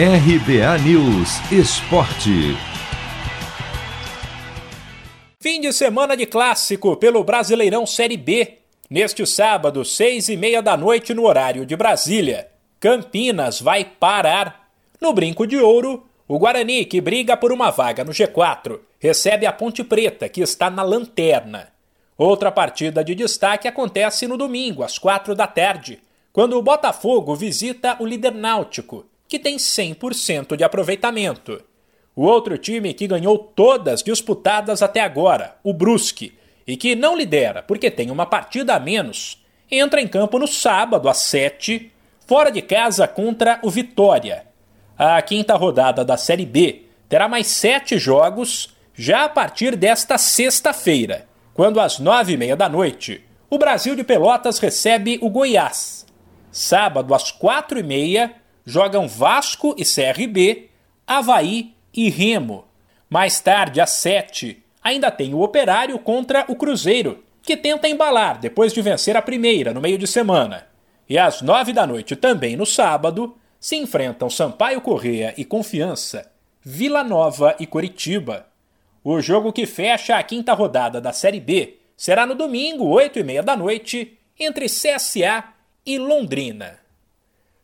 RBA News Esporte. Fim de semana de clássico pelo Brasileirão Série B. Neste sábado, seis e meia da noite, no horário de Brasília. Campinas vai parar. No Brinco de Ouro, o Guarani, que briga por uma vaga no G4, recebe a Ponte Preta, que está na lanterna. Outra partida de destaque acontece no domingo, às quatro da tarde, quando o Botafogo visita o líder náutico, que tem 100% de aproveitamento. O outro time que ganhou todas disputadas até agora, o Brusque, e que não lidera porque tem uma partida a menos, entra em campo no sábado às 7, fora de casa contra o Vitória. A quinta rodada da Série B terá mais sete jogos já a partir desta sexta-feira, quando às nove e meia da noite o Brasil de Pelotas recebe o Goiás. Sábado às quatro e meia jogam Vasco e CRB, Havaí e Remo. Mais tarde, às 7, ainda tem o Operário contra o Cruzeiro, que tenta embalar depois de vencer a primeira no meio de semana. E às 9 da noite, também no sábado, se enfrentam Sampaio Correia e Confiança, Vila Nova e Coritiba. O jogo que fecha a quinta rodada da Série B será no domingo, 8 e meia da noite, entre CSA e Londrina.